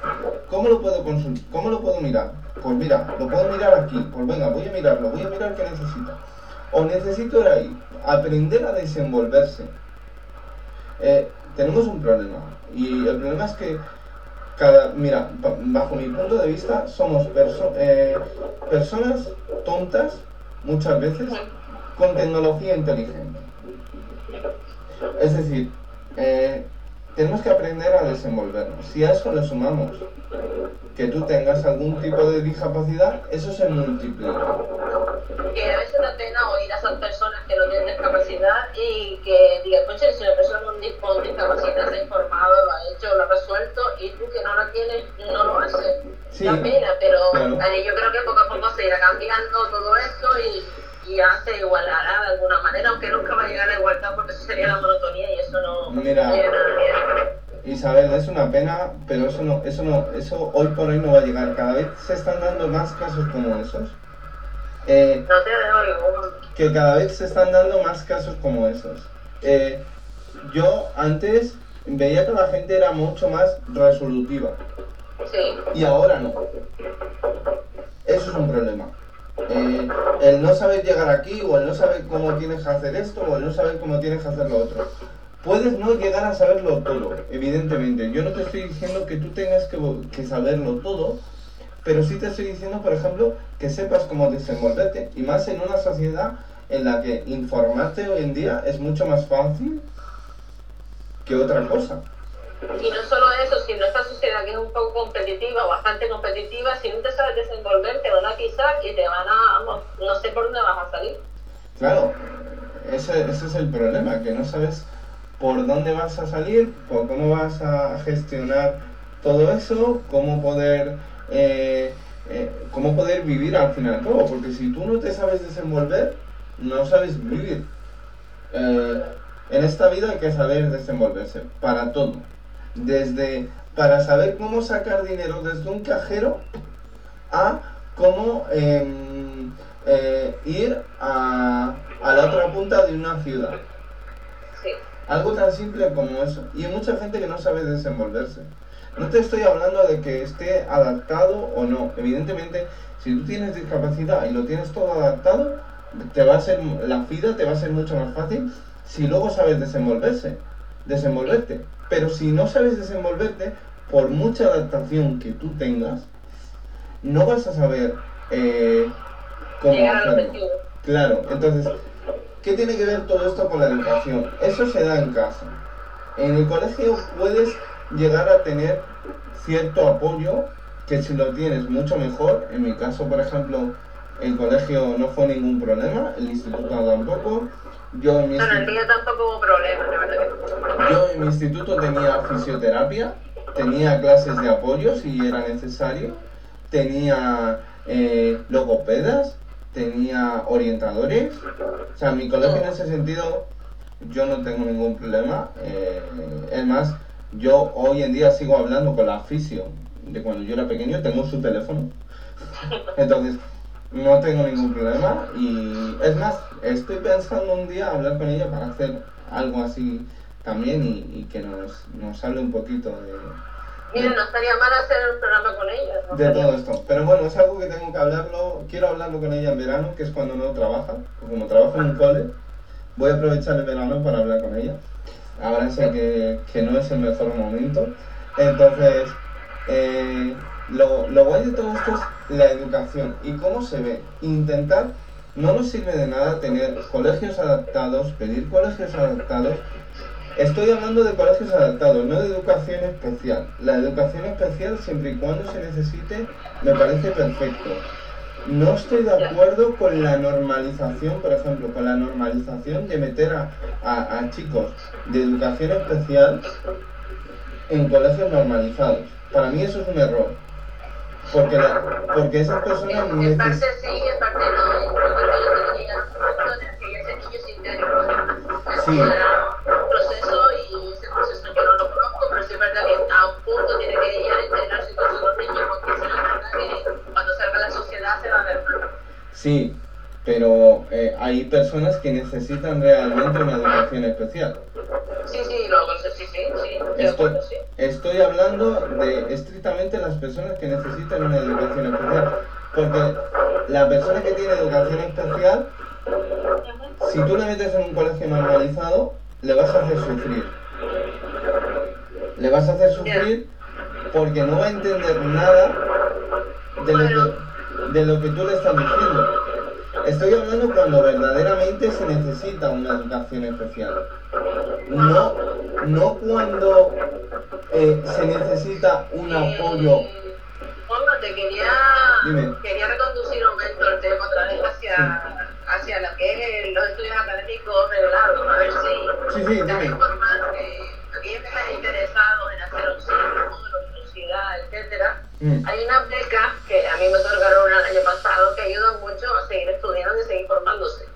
Speaker 2: ¿cómo lo puedo? ¿Cómo lo puedo mirar? Pues mira, lo puedo mirar aquí, pues venga, voy a mirarlo, voy a mirar qué necesita. O necesito ir ahí, aprender a desenvolverse. Eh, tenemos un problema, y el problema es que cada, mira, bajo mi punto de vista, somos eh, personas tontas muchas veces con tecnología inteligente. Es decir, eh, tenemos que aprender a desenvolvernos. Si a eso le sumamos que tú tengas algún tipo de discapacidad, eso se multiplica.
Speaker 3: Que a veces da pena oír a esas personas que no tienen discapacidad y que digan, oye, si una persona con, discapacidad se ha informado, lo ha hecho, lo ha resuelto, y tú que no la tienes, no lo haces. Sí, da pena, pero yo creo que poco a poco se irá cambiando todo esto y, y ya se igualará de alguna manera, aunque nunca va a llegar a la igualdad porque eso sería la monotonía y eso no...
Speaker 2: Mira, Isabel, es una pena, pero eso no, eso no, eso hoy por hoy no va a llegar. Cada vez se están dando más casos como esos.
Speaker 3: Eh, no te
Speaker 2: Que cada vez se están dando más casos como esos. Eh, yo antes veía que la gente era mucho más resolutiva.
Speaker 3: Sí.
Speaker 2: Y ahora no. Eso es un problema. El no saber llegar aquí, o el no saber cómo tienes que hacer esto, o el no saber cómo tienes que hacer lo otro. Puedes no llegar a saberlo todo, evidentemente. Yo no te estoy diciendo que tú tengas que, que saberlo todo, pero sí te estoy diciendo, por ejemplo, que sepas cómo desenvolverte. Y más en una sociedad en la que informarte hoy en día es mucho más fácil que otra cosa.
Speaker 3: Y no solo eso, sino esta sociedad que es un poco competitiva, bastante competitiva, si no te sabes desenvolver, te van a pisar y te van a, no sé por dónde vas a salir.
Speaker 2: Claro, ese, ese es el problema, que no sabes por dónde vas a salir, por cómo vas a gestionar todo eso, cómo poder, eh, eh, cómo poder vivir al final todo, porque si tú no te sabes desenvolver, no sabes vivir. Eh, en esta vida hay que saber desenvolverse para todo, desde para saber cómo sacar dinero desde un cajero a cómo em, eh, ir a, a la otra punta de una ciudad.
Speaker 3: Sí.
Speaker 2: Algo tan simple como eso. Y hay mucha gente que no sabe desenvolverse. No te estoy hablando de que esté adaptado o no. Evidentemente, si tú tienes discapacidad y lo tienes todo adaptado, te va a ser la vida te va a ser mucho más fácil si luego sabes desenvolverse, desenvolverte. Pero si no sabes desenvolverte, por mucha adaptación que tú tengas, no vas a saber eh, cómo
Speaker 3: Llegar al
Speaker 2: hacerlo.
Speaker 3: objetivo.
Speaker 2: Claro, entonces, ¿qué tiene que ver todo esto con la educación? Eso se da en casa. En el colegio puedes llegar a tener cierto apoyo que si lo tienes mucho mejor. En mi caso, por ejemplo, el colegio no fue ningún problema, el instituto tampoco. Yo en mi,
Speaker 3: No,
Speaker 2: instituto,
Speaker 3: mío tampoco hubo la verdad que
Speaker 2: yo en mi instituto tenía fisioterapia, tenía clases de apoyo si era necesario, tenía eh, logopedas, tenía orientadores. O sea, mi colegio en ese sentido yo no tengo ningún problema. eh, es más, yo hoy en día sigo hablando con la fisio de cuando yo era pequeño, tengo su teléfono. Entonces, no tengo ningún problema y es más, estoy pensando un día hablar con ella para hacer algo así también y, y que nos, nos hable un poquito de,
Speaker 3: Mira, no estaría mal hacer un programa con ella. ¿no?
Speaker 2: de todo esto. Pero bueno, es algo que tengo que hablarlo, quiero hablarlo con ella en verano, que es cuando no trabaja, como trabajo en un cole, voy a aprovechar el verano para hablar con ella. Ahora sé que, que no es el mejor momento. Entonces, eh, lo, lo guay de todo esto es la educación y cómo se ve. Intentar, no nos sirve de nada tener colegios adaptados, pedir colegios adaptados. Estoy hablando de colegios adaptados, no de educación especial. La educación especial, siempre y cuando se necesite, me parece perfecto. No estoy de acuerdo con la normalización, por ejemplo, con la normalización de meter a, a- a chicos de educación especial en colegios normalizados. Para mí eso es un error. Porque, la- porque esas personas
Speaker 3: En parte
Speaker 2: necesitan...
Speaker 3: sí, en parte no. Yo creo que yo tenía funciones que ese niño sin tener
Speaker 2: Sí.
Speaker 3: un proceso y ese proceso yo no lo conozco, pero sí es verdad que a un punto tiene que ir a integrarse con sus niños porque no es verdad que cuando salga la sociedad se va a ver mal.
Speaker 2: Sí, pero eh, hay personas que necesitan realmente una educación especial.
Speaker 3: Sí, sí, lo sí, sí, sí, acuerdo, sí.
Speaker 2: Estoy hablando de estrictamente las personas que necesitan una educación especial. Porque la persona que tiene educación especial, si tú le metes en un colegio normalizado, le vas a hacer sufrir. Le vas a hacer sufrir porque no va a entender nada de lo que, de lo que tú le estás diciendo. Estoy hablando cuando verdaderamente se necesita una educación especial. No, no cuando eh, se necesita un apoyo.
Speaker 3: Juanma, te quería,
Speaker 2: Dime.
Speaker 3: quería reconducir un momento el tema otra vez hacia, hacia lo que es los estudios académicos reglados, a ver si
Speaker 2: Sí, sí,
Speaker 3: te
Speaker 2: dime.
Speaker 3: informar que aquellos que están interesados en hacer un ciclo de la universidad, etcétera,
Speaker 2: Mm.
Speaker 3: hay unas becas que a mí me otorgaron el año pasado que ayudan mucho a seguir estudiando y seguir formándose.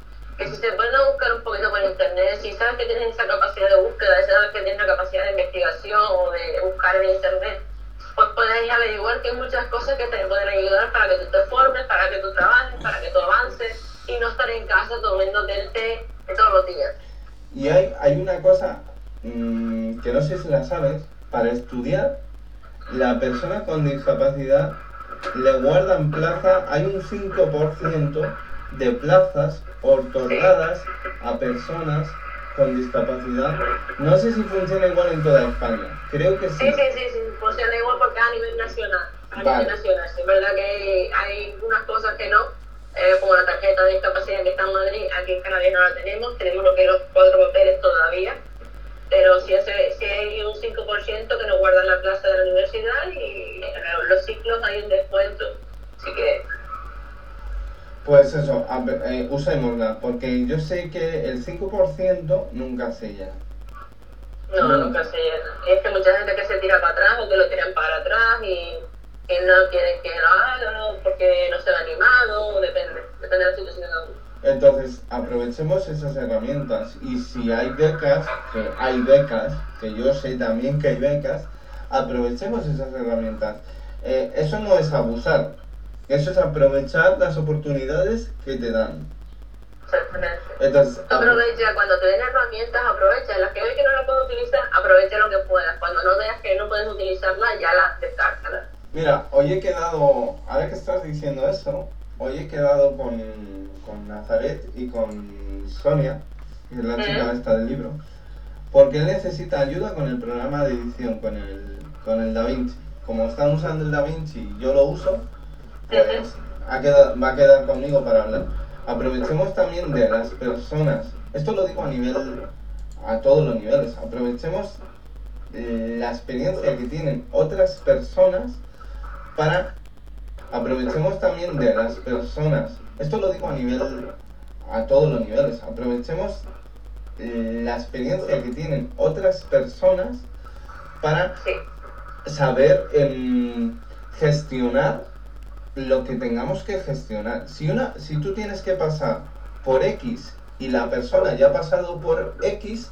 Speaker 3: Si se pueden buscar un poquito por internet, si sabes que tienes esa capacidad de búsqueda, si sabes que tienes la capacidad de investigación o de buscar en internet, pues puedes averiguar que hay muchas cosas que te pueden ayudar para que tú te formes, para que tú trabajes, para que tú avances y no estar en casa tomándote el té todos los días.
Speaker 2: Y hay, hay una cosa mm, que no sé si la sabes, para estudiar, la persona con discapacidad le guardan plaza, hay un 5% de plazas otorgadas a personas con discapacidad. No sé si funciona igual en toda España, creo que sí.
Speaker 3: Sí, sí, sí, sí, funciona igual porque a nivel nacional. A
Speaker 2: Vale.
Speaker 3: nivel nacional. Es verdad que hay unas cosas que no, eh, como la tarjeta de discapacidad que está en Madrid, aquí en Canadá no la tenemos, tenemos lo que es los cuatro papeles todavía, pero si, ese, si hay un 5% que nos guardan la plaza de la universidad y en los ciclos hay un descuento. Así que
Speaker 2: Pues eso, eh, usémosla, porque yo sé que el 5% nunca se llena.
Speaker 3: no,
Speaker 2: No.
Speaker 3: nunca se llena. Y es que mucha gente que se tira para atrás o que lo tiran para atrás y que no quieren que lo hagan ¿no? porque no se va animado, depende, depende de la situación de cada uno.
Speaker 2: Entonces, aprovechemos esas herramientas y si hay becas, que hay becas, que yo sé también que hay becas, aprovechemos esas herramientas. Eh, eso no es abusar, Eso es aprovechar las oportunidades que te dan. Entonces,
Speaker 3: Aprovecha, cuando te den herramientas, aprovecha. Las que ves que no las puedes utilizar, aprovecha lo que puedas. Cuando no veas que no puedes utilizarlas, ya las descártalas.
Speaker 2: Mira, hoy he quedado, ahora que estás diciendo eso, hoy he quedado con, con Nazaret y con Sonia, que es la chica
Speaker 3: Ujú.
Speaker 2: esta del libro, porque él necesita ayuda con el programa de edición, con el, con el DaVinci. Como están usando el DaVinci y yo lo uso, ha quedado- va a quedar conmigo para hablar. Aprovechemos también de las personas, esto lo digo a nivel, a todos los niveles, aprovechemos eh, la experiencia que tienen otras personas para aprovechemos también de las personas. Esto lo digo a nivel a todos los niveles. Aprovechemos eh, la experiencia que tienen otras personas para saber em, gestionar lo que tengamos que gestionar si una si tú tienes que pasar por X y la persona ya ha pasado por X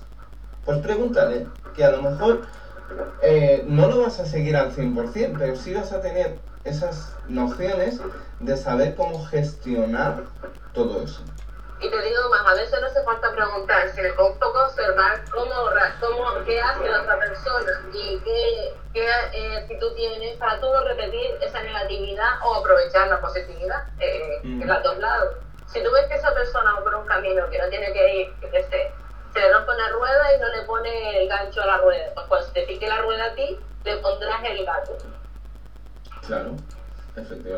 Speaker 2: pues pregúntale que a lo mejor eh, no lo vas a seguir al 100%, pero sí vas a tener esas nociones de saber cómo gestionar todo eso.
Speaker 3: Y te digo más, a veces no hace falta preguntar, sino un poco observar cómo, cómo qué hace la otra persona y qué, qué eh, actitud tienes para tú no repetir esa negatividad o aprovechar la positividad eh,
Speaker 2: Mm.
Speaker 3: en los dos lados. Si tú ves que esa persona va por un camino que no tiene que ir, que sé, se le rompe una rueda y no le pone el gancho a la rueda, pues cuando se te pique la rueda a ti, le pondrás el gato.
Speaker 2: Claro,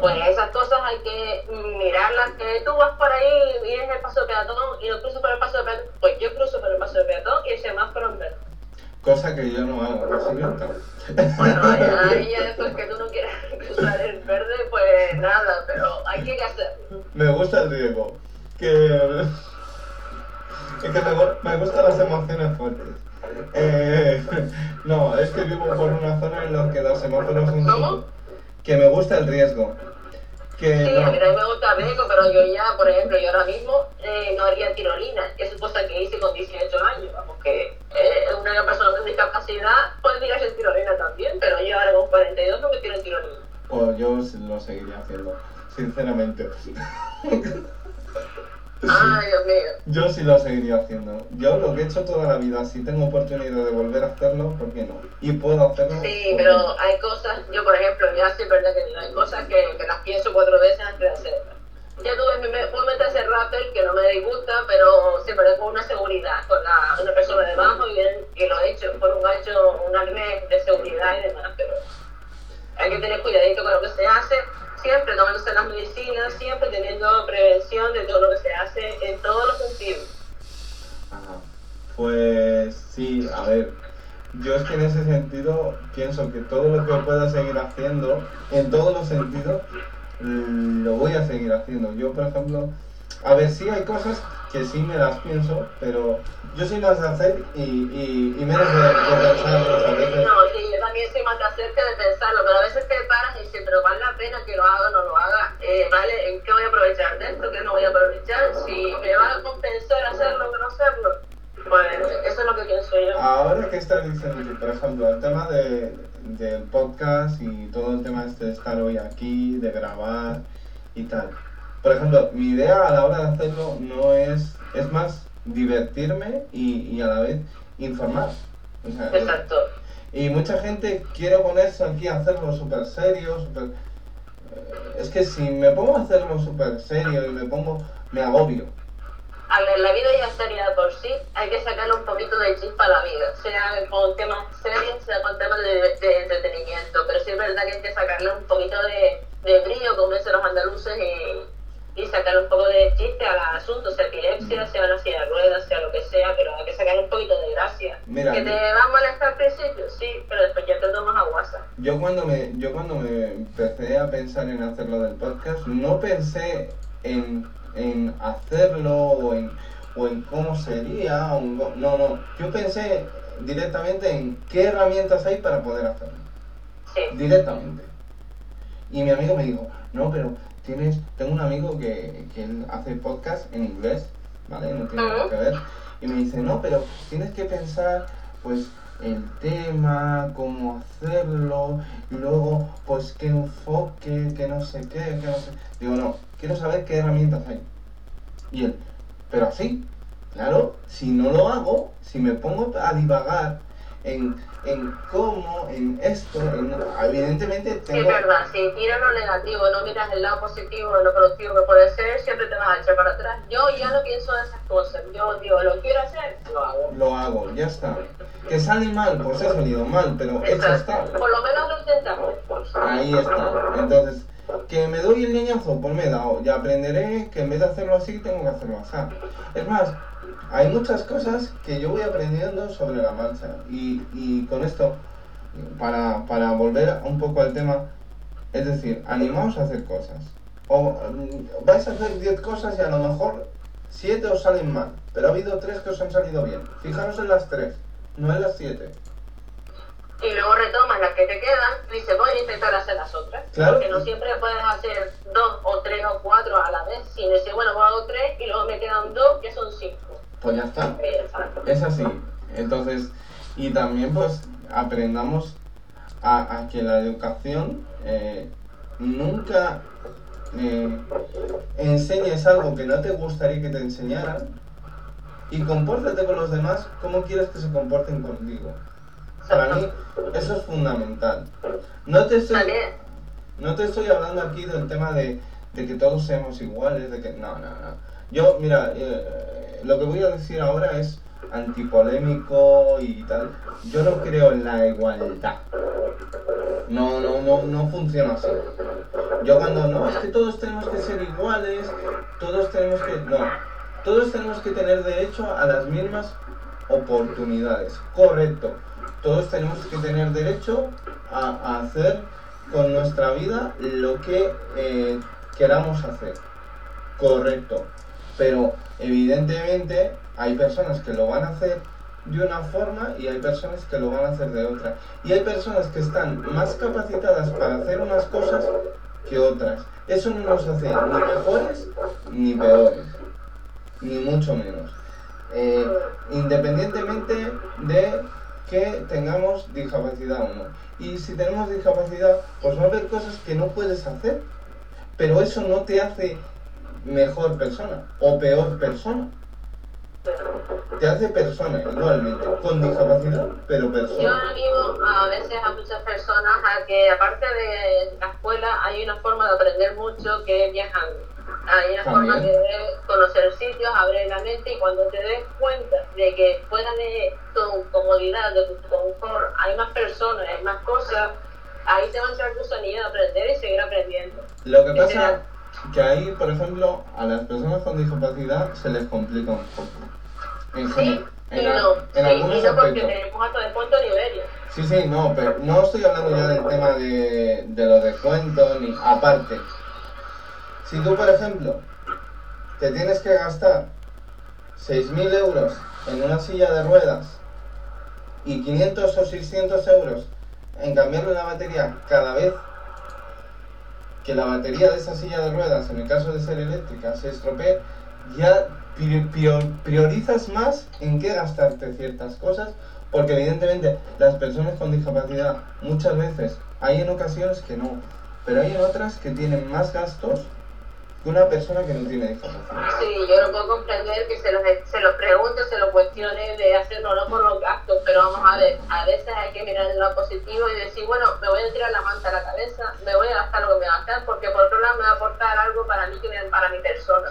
Speaker 3: Pues esas cosas hay que mirarlas, que tú vas por ahí y vienes el paso de peatón y no cruzas por el paso de peatón, pues yo cruzo por el paso de peatón y el semáforo en verde.
Speaker 2: Cosa que yo no hago, ¿no cierto?
Speaker 3: Bueno, ahí ya después que tú no quieras cruzar el verde, pues nada, pero hay que hacerlo.
Speaker 2: Me gusta el riesgo. Que... Es que me, me gustan las emociones fuertes. Eh, no, es que vivo por una zona en la que los semáforos son...
Speaker 3: ¿Cómo?
Speaker 2: Que me gusta el riesgo. Que
Speaker 3: Sí,
Speaker 2: no-
Speaker 3: a mí también me gusta el riesgo, pero yo ya, por ejemplo, yo ahora mismo eh, no haría tirolina, que es cosa que hice con 18 años, vamos, que eh, una persona con discapacidad tirarse en tirolina también, pero yo ahora con 42 no me tiro en tirolina.
Speaker 2: Pues yo lo seguiría haciendo, sinceramente.
Speaker 3: Ay, Dios mío.
Speaker 2: Yo sí lo seguiría haciendo. Yo lo que he hecho toda la vida, si tengo oportunidad de volver a hacerlo, ¿por qué no? Y puedo hacerlo.
Speaker 3: Sí,
Speaker 2: ¿por qué
Speaker 3: pero
Speaker 2: no?
Speaker 3: hay cosas, yo por ejemplo, ya sí es verdad que hay cosas que, que las pienso cuatro veces antes de hacerlas. Ya tuve, puedo meter ese rappel que no me disgusta, pero siempre con una seguridad, con la, una persona debajo y, bien, y lo he hecho por un gancho, un arnés de seguridad y demás, pero hay que tener cuidadito con lo que se hace, siempre tomándose las medicinas, siempre teniendo prevención de todo lo que se hace en todos los sentidos.
Speaker 2: Pues sí, a ver. Yo es que en ese sentido pienso que todo lo que pueda seguir haciendo, en todos los sentidos, lo voy a seguir haciendo. Yo, por ejemplo, a ver, sí hay cosas que sí me las pienso, pero yo soy más de hacer y, y, y menos de, de pensar muchas veces.
Speaker 3: No, sí, yo también soy más de hacer que de pensarlo, pero a veces te paras y dices, pero vale la pena que lo haga o no lo haga, eh, ¿vale? ¿En qué voy a aprovechar de esto? ¿Qué no voy a aprovechar? Si me va a compensar hacerlo o no hacerlo, pues eso es lo que pienso yo.
Speaker 2: Ahora que estás diciendo, por ejemplo, el tema de, del podcast y todo el tema este de estar hoy aquí, de grabar y tal. Por ejemplo, mi idea a la hora de hacerlo no es, es más divertirme y, y a la vez informar. O sea,
Speaker 3: Exacto.
Speaker 2: y mucha gente quiere ponerse aquí a hacerlo súper serio, súper... eh, Es que si me pongo a hacerlo súper serio y me pongo, me agobio.
Speaker 3: A ver, la vida ya seria de por sí, hay que sacarle un poquito de chispa a la vida, sea con temas serios, sea con temas de, de entretenimiento, pero sí es verdad que hay que sacarle un poquito de, de brillo, como dicen los andaluces, y, y sacarle un poco de chiste al asunto, sea epilepsia, sea una silla de ruedas, sea lo que sea, pero hay que sacarle un poquito de gracia.
Speaker 2: Mira,
Speaker 3: ¿Que te va a molestar al principio? Sí, pero después ya te tomas a WhatsApp.
Speaker 2: Yo cuando me, yo cuando me empecé a pensar en hacerlo del podcast, no pensé en, en hacerlo o en, o en cómo sería, o en no, no, yo pensé directamente en qué herramientas hay para poder hacerlo,
Speaker 3: Sí.
Speaker 2: directamente. Y mi amigo me dijo, no, pero tienes, tengo un amigo que, que él hace podcast en inglés, ¿vale? No tiene nada que ver. Y me dice, no, pero tienes que pensar, pues, el tema, cómo hacerlo, y luego, pues qué enfoque, que no sé qué, que no sé. Digo, no, quiero saber qué herramientas hay. Y él, pero así, claro, si no lo hago, si me pongo a divagar en, en cómo, en esto, en- evidentemente tengo...
Speaker 3: es verdad, si miras lo negativo, no miras el lado positivo, lo productivo que puede ser, siempre te vas a echar para atrás. Yo ya no pienso en esas cosas. Yo digo, lo quiero hacer, lo hago.
Speaker 2: Lo hago, ya está. Que sale mal, pues ha salido mal, pero hecho está.
Speaker 3: Por lo menos lo intentamos.
Speaker 2: Ahí está. Entonces, que me doy el leñazo, pues me he dado. Ya aprenderé que en vez de hacerlo así, tengo que hacerlo así. Es más, hay muchas cosas que yo voy aprendiendo sobre la marcha. Y, y con esto, para, para volver un poco al tema, es decir, animaos a hacer cosas. O mm, vais a hacer 10 cosas y a lo mejor 7 os salen mal. Pero ha habido 3 que os han salido bien. Fijaros en las 3, no en las 7.
Speaker 3: Y luego retomas las que te quedan y dices, voy a intentar hacer las otras.
Speaker 2: Claro.
Speaker 3: Porque no siempre puedes hacer dos o tres o cuatro a la vez. Si decir, bueno, pues hago tres y luego me quedan dos, que son cinco.
Speaker 2: Pues ya está. Es así. Entonces, y también pues aprendamos a, a que la educación eh, nunca eh, enseñes algo que no te gustaría que te enseñaran y compórtate con los demás como quieres que se comporten contigo. Para mí eso es fundamental. No te estoy, no te estoy hablando aquí del tema de, de que todos seamos iguales, de que no, no, no. Yo, mira, eh, lo que voy a decir ahora es antipolémico y tal. Yo no creo en la igualdad. No, no, no, no funciona así. Yo cuando no, es que todos tenemos que ser iguales, todos tenemos que. No, todos tenemos que tener derecho a las mismas oportunidades. Correcto. Todos tenemos que tener derecho a, hacer con nuestra vida lo que eh, queramos hacer. Correcto. Pero evidentemente hay personas que lo van a hacer de una forma y hay personas que lo van a hacer de otra. Y hay personas que están más capacitadas para hacer unas cosas que otras. Eso no nos hace ni mejores ni peores, ni mucho menos. Eh, independientemente de que tengamos discapacidad o no. Y si tenemos discapacidad, pues va a haber cosas que no puedes hacer, pero eso no te hace mejor persona o peor persona. Te hace persona igualmente, con discapacidad, pero
Speaker 3: Yo
Speaker 2: persona.
Speaker 3: animo a veces a muchas personas a que aparte de la escuela hay una forma de aprender mucho que es viajando. Hay una
Speaker 2: También.
Speaker 3: forma de conocer sitios, abrir la mente y cuando te des cuenta de que fuera de tu comodidad, de tu confort, hay más personas, hay más cosas, ahí te va a entrar tu sonido de aprender y seguir aprendiendo.
Speaker 2: Lo que pasa que ahí, por ejemplo, a las personas con discapacidad se les complica un poco. En,
Speaker 3: Sí
Speaker 2: en, a-
Speaker 3: no,
Speaker 2: en
Speaker 3: sí
Speaker 2: algunos
Speaker 3: y no porque tenemos hasta de punto nivel.
Speaker 2: Sí, sí, no, pero no estoy hablando ya del tema de, de los descuentos ni aparte. Si tú, por ejemplo, te tienes que gastar 6.000 euros en una silla de ruedas y 500 o 600 euros en cambiarle la batería cada vez que la batería de esa silla de ruedas, en el caso de ser eléctrica, se estropee, ya pri- prior- priorizas más en qué gastarte ciertas cosas, porque evidentemente las personas con discapacidad muchas veces, hay en ocasiones que no, pero hay en otras que tienen más gastos que una persona que no tiene discapacidad.
Speaker 3: Sí, yo no puedo comprender que se los, se los pregunte, se los cuestione de hacerlo no por los gastos, pero vamos a ver, a veces hay que mirar el lado positivo y decir, bueno, me voy a tirar la manta a la cabeza, me voy a gastar lo que me voy a gastar, porque por otro lado me va a aportar algo para mí, que me- para mi persona.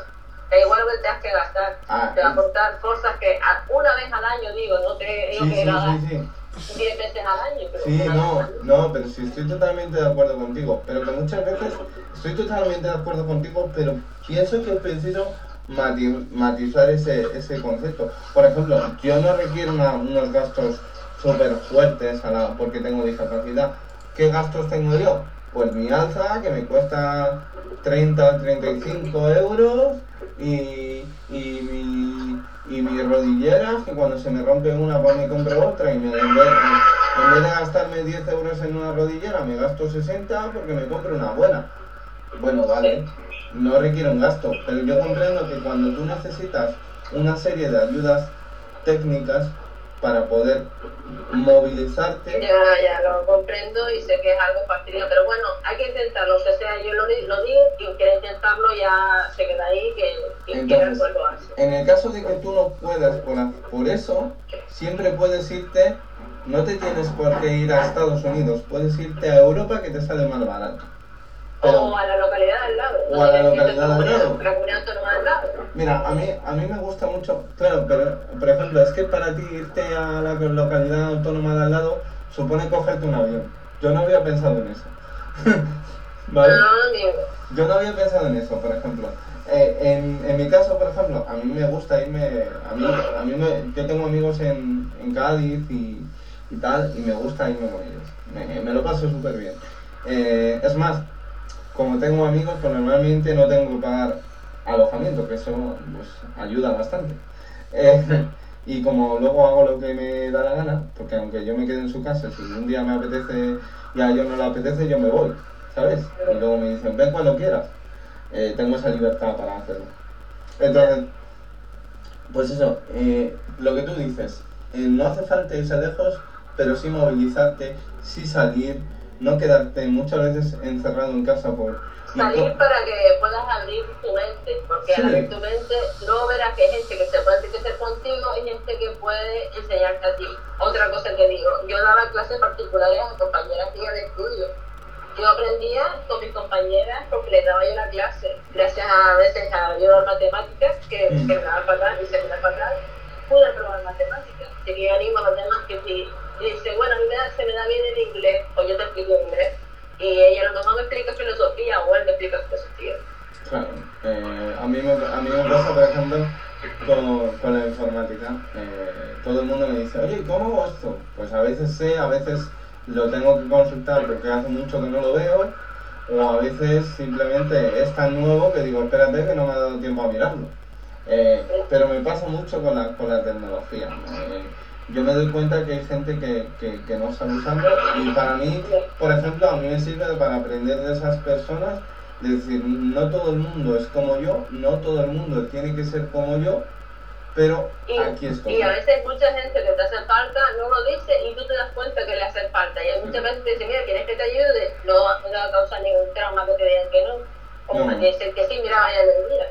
Speaker 3: Da igual que tengas que gastar,
Speaker 2: Ah,
Speaker 3: te va a aportar cosas que una vez al año, digo, no te digo
Speaker 2: Sí,
Speaker 3: que
Speaker 2: sí, sí.
Speaker 3: 10 veces al año, pero
Speaker 2: Sí, no, no, pero sí estoy totalmente de acuerdo contigo. Pero que muchas veces estoy totalmente de acuerdo contigo, pero pienso que es preciso mati- matizar ese, ese concepto. Por ejemplo, yo no requiero una- unos gastos súper fuertes a la- porque tengo discapacidad. ¿Qué gastos tengo yo? Pues mi alza, que me cuesta 30 35 euros, y, y, mi, y mis rodilleras, que cuando se me rompe una, pues me compro otra, y me, en, vez, en vez de gastarme 10 euros en una rodillera, me gasto 60 porque me compro una buena. Bueno, vale, no requiere un gasto, pero yo comprendo que cuando tú necesitas una serie de ayudas técnicas, para poder movilizarte.
Speaker 3: Ya, ya lo comprendo y sé que es algo fastidioso, pero bueno, hay que intentarlo, o sea, yo lo, lo digo, quien quiera intentarlo ya se queda ahí, que quien quiera lo hace.
Speaker 2: En el caso de que tú no puedas por, por eso, siempre puedes irte, no te tienes por qué ir a Estados Unidos, puedes irte a Europa que te sale más barato. Pero-
Speaker 3: O a la localidad al lado.
Speaker 2: O
Speaker 3: no
Speaker 2: a la localidad al
Speaker 3: la
Speaker 2: lado.
Speaker 3: al lado.
Speaker 2: Mira, a mí, a mí me gusta mucho, claro, pero por ejemplo, es que para ti irte a la localidad autónoma de al lado supone cogerte un avión. Yo no había pensado en eso. ¿Vale?
Speaker 3: No, amigo.
Speaker 2: Yo no había pensado en eso, por ejemplo. Eh, en, en mi caso, por ejemplo, a mí me gusta irme, a mí, a mí me, yo tengo amigos en, en Cádiz y, y tal, y me gusta irme con ellos. Me, me lo paso súper bien. Eh, es más, como tengo amigos, pues normalmente no tengo que pagar alojamiento, que eso pues, ayuda bastante. Eh, y como luego hago lo que me da la gana, porque aunque yo me quede en su casa, si un día me apetece y a ellos no le apetece, yo me voy, ¿sabes? Y luego me dicen, ven cuando quieras. Eh, tengo esa libertad para hacerlo. Entonces, pues eso, eh, lo que tú dices, no hace falta irse lejos, pero sí movilizarte, sí salir, no quedarte muchas veces encerrado en casa por...
Speaker 3: Salir para que puedas abrir tu mente, porque
Speaker 2: Sí.
Speaker 3: al abrir tu mente luego verás que hay gente que se puede enriquecer contigo y gente que puede enseñarte a ti. Otra cosa que digo, yo daba clases particulares a compañeras mías de estudio. Yo aprendía con mis compañeras porque les daba yo la clase, gracias a veces a yo dar matemáticas, que,
Speaker 2: Mm.
Speaker 3: que me daba fatal y se me daba fatal, pude probar matemáticas. Así que animo a los demás que si dice, bueno, a mí me da- se me da bien el inglés, pues yo te explico inglés. Y ella lo mejor me explica filosofía o él me explica filosofía.
Speaker 2: Claro, eh, a, mí me, a mí me pasa, por ejemplo, con, con la informática. Eh, todo el mundo me dice, oye, ¿cómo hago esto? Pues a veces sé, a veces lo tengo que consultar porque hace mucho que no lo veo, o a veces simplemente es tan nuevo que digo, espérate que no me ha dado tiempo a mirarlo. Eh, pero me pasa mucho con la, con la tecnología. Eh, yo me doy cuenta que hay gente que, que, que no sabe usarlo y para mí, por ejemplo, a mí me sirve para aprender de esas personas, de decir, no todo el mundo es como yo, no todo el mundo tiene que ser como yo, pero
Speaker 3: Y,
Speaker 2: aquí estoy.
Speaker 3: y a veces mucha gente que te hace falta no lo dice y tú te das cuenta que le hace falta. Y hay muchas veces te dicen, mira, ¿quieres que te ayude? No, no va a causar ningún trauma que te digan que no. Como
Speaker 2: No.
Speaker 3: que dicen que sí, mira, vaya de mira.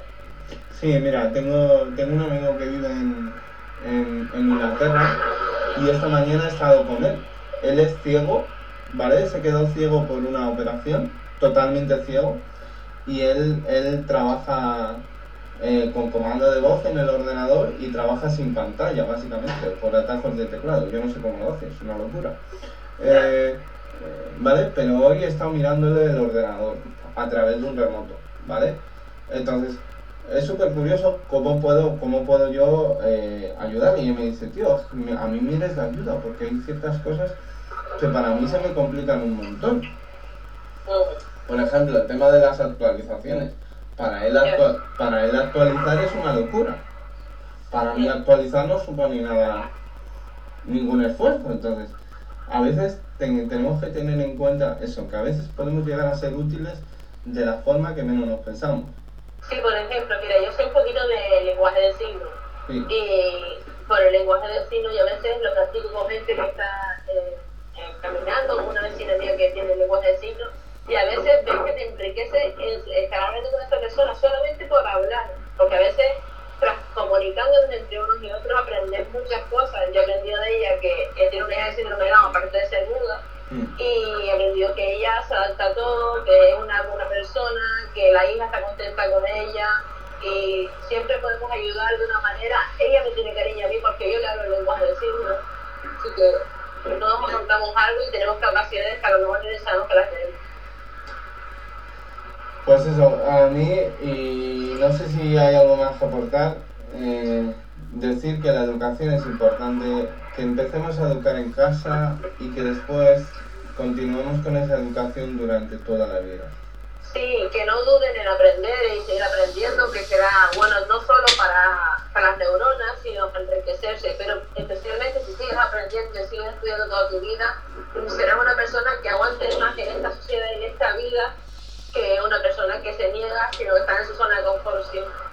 Speaker 2: Sí, mira, tengo, tengo un amigo que vive en, en, Inglaterra y esta mañana he estado con él. Él es ciego, ¿vale? Se quedó ciego por una operación, totalmente ciego, y él, él trabaja eh, con comando de voz en el ordenador y trabaja sin pantalla, básicamente, por atajos de teclado. Yo no sé cómo lo hace, es una locura. Eh, ¿Vale? Pero hoy he estado mirándole el ordenador a través de un remoto, ¿vale? Entonces, es súper curioso cómo puedo, cómo puedo yo eh, ayudar. Y me dice, tío, me- a mí mires la ayuda, porque hay ciertas cosas que para mí se me complican un montón. Por ejemplo, el tema de las actualizaciones. Para él, para él actualizar es una locura. Para mí actualizar no supone nada, ningún esfuerzo. Entonces, a veces ten- tenemos que tener en cuenta eso, que a veces podemos llegar a ser útiles de la forma que menos nos pensamos.
Speaker 3: Sí, por ejemplo, mira, yo sé un poquito de lenguaje de signos.
Speaker 2: Sí.
Speaker 3: Y por el lenguaje de signos, yo a veces lo practico con gente que está eh, eh, caminando, con una vecina mía que tiene lenguaje de signos, y a veces ves que te enriquece estar hablando con esta persona solamente por hablar, porque a veces tras comunicándonos entre unos y otros aprendes muchas cosas. Yo he aprendido de ella que tiene un hija de síndrome de Down, aparte de ser muda,
Speaker 2: Mm.
Speaker 3: y aprendió que ella se adapta a todo, que es una buena persona, que la hija está contenta con ella y siempre podemos ayudar de una manera. Ella me tiene cariño a mí porque yo le hablo el lenguaje de signos, así que todos montamos algo y tenemos capacidades que a lo mejor sabemos que las tenemos.
Speaker 2: Pues eso, a mí, y no sé si hay algo más que aportar, eh, decir que la educación es importante, que empecemos a educar en casa y que después continuemos con esa educación durante toda la vida.
Speaker 3: Sí, que no duden en aprender y seguir aprendiendo, que será bueno no solo para, para las neuronas, sino para enriquecerse, pero especialmente si sigues aprendiendo y sigues estudiando toda tu vida, serás una persona que aguante más en esta sociedad y en esta vida que una persona que se niega, sino que está en su zona de confort siempre.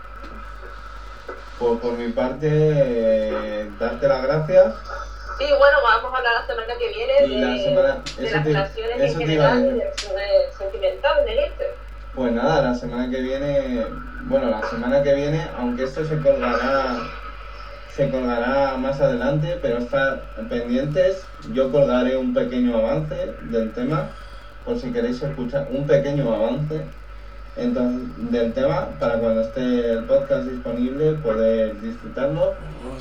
Speaker 2: Por, por mi parte, eh, darte las gracias.
Speaker 3: Sí, bueno, vamos a hablar la semana que viene de,
Speaker 2: la semana-
Speaker 3: de
Speaker 2: eso
Speaker 3: las
Speaker 2: te-
Speaker 3: relaciones en general y relaciones sentimentales, ¿me dijiste?
Speaker 2: Pues nada, la semana que viene, bueno, la semana que viene, aunque esto se colgará, se colgará más adelante, pero estar pendientes, yo colgaré un pequeño avance del tema, por si queréis escuchar un pequeño avance entonces, del tema, para cuando esté el podcast disponible poder disfrutarlo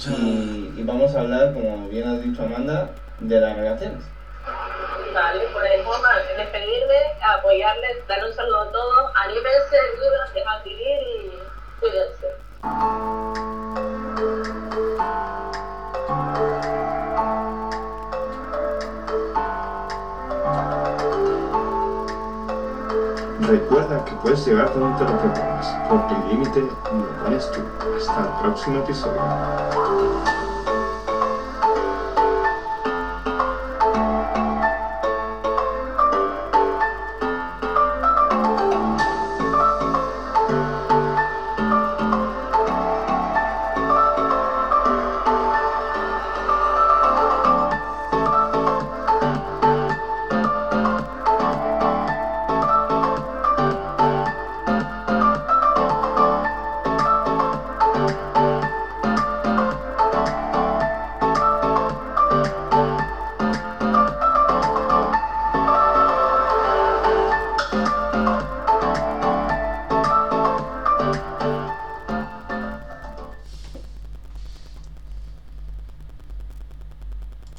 Speaker 2: y, y vamos a hablar, como bien has dicho Amanda, de las relaciones.
Speaker 3: Vale, pues vamos a despedirme, apoyarles, darle un saludo a todos, anímense, dudas, dejar vivir y cuídense.
Speaker 1: Recuerda que puedes llegar donde te lo propongas, porque el límite lo pones tú. Hasta el próximo episodio.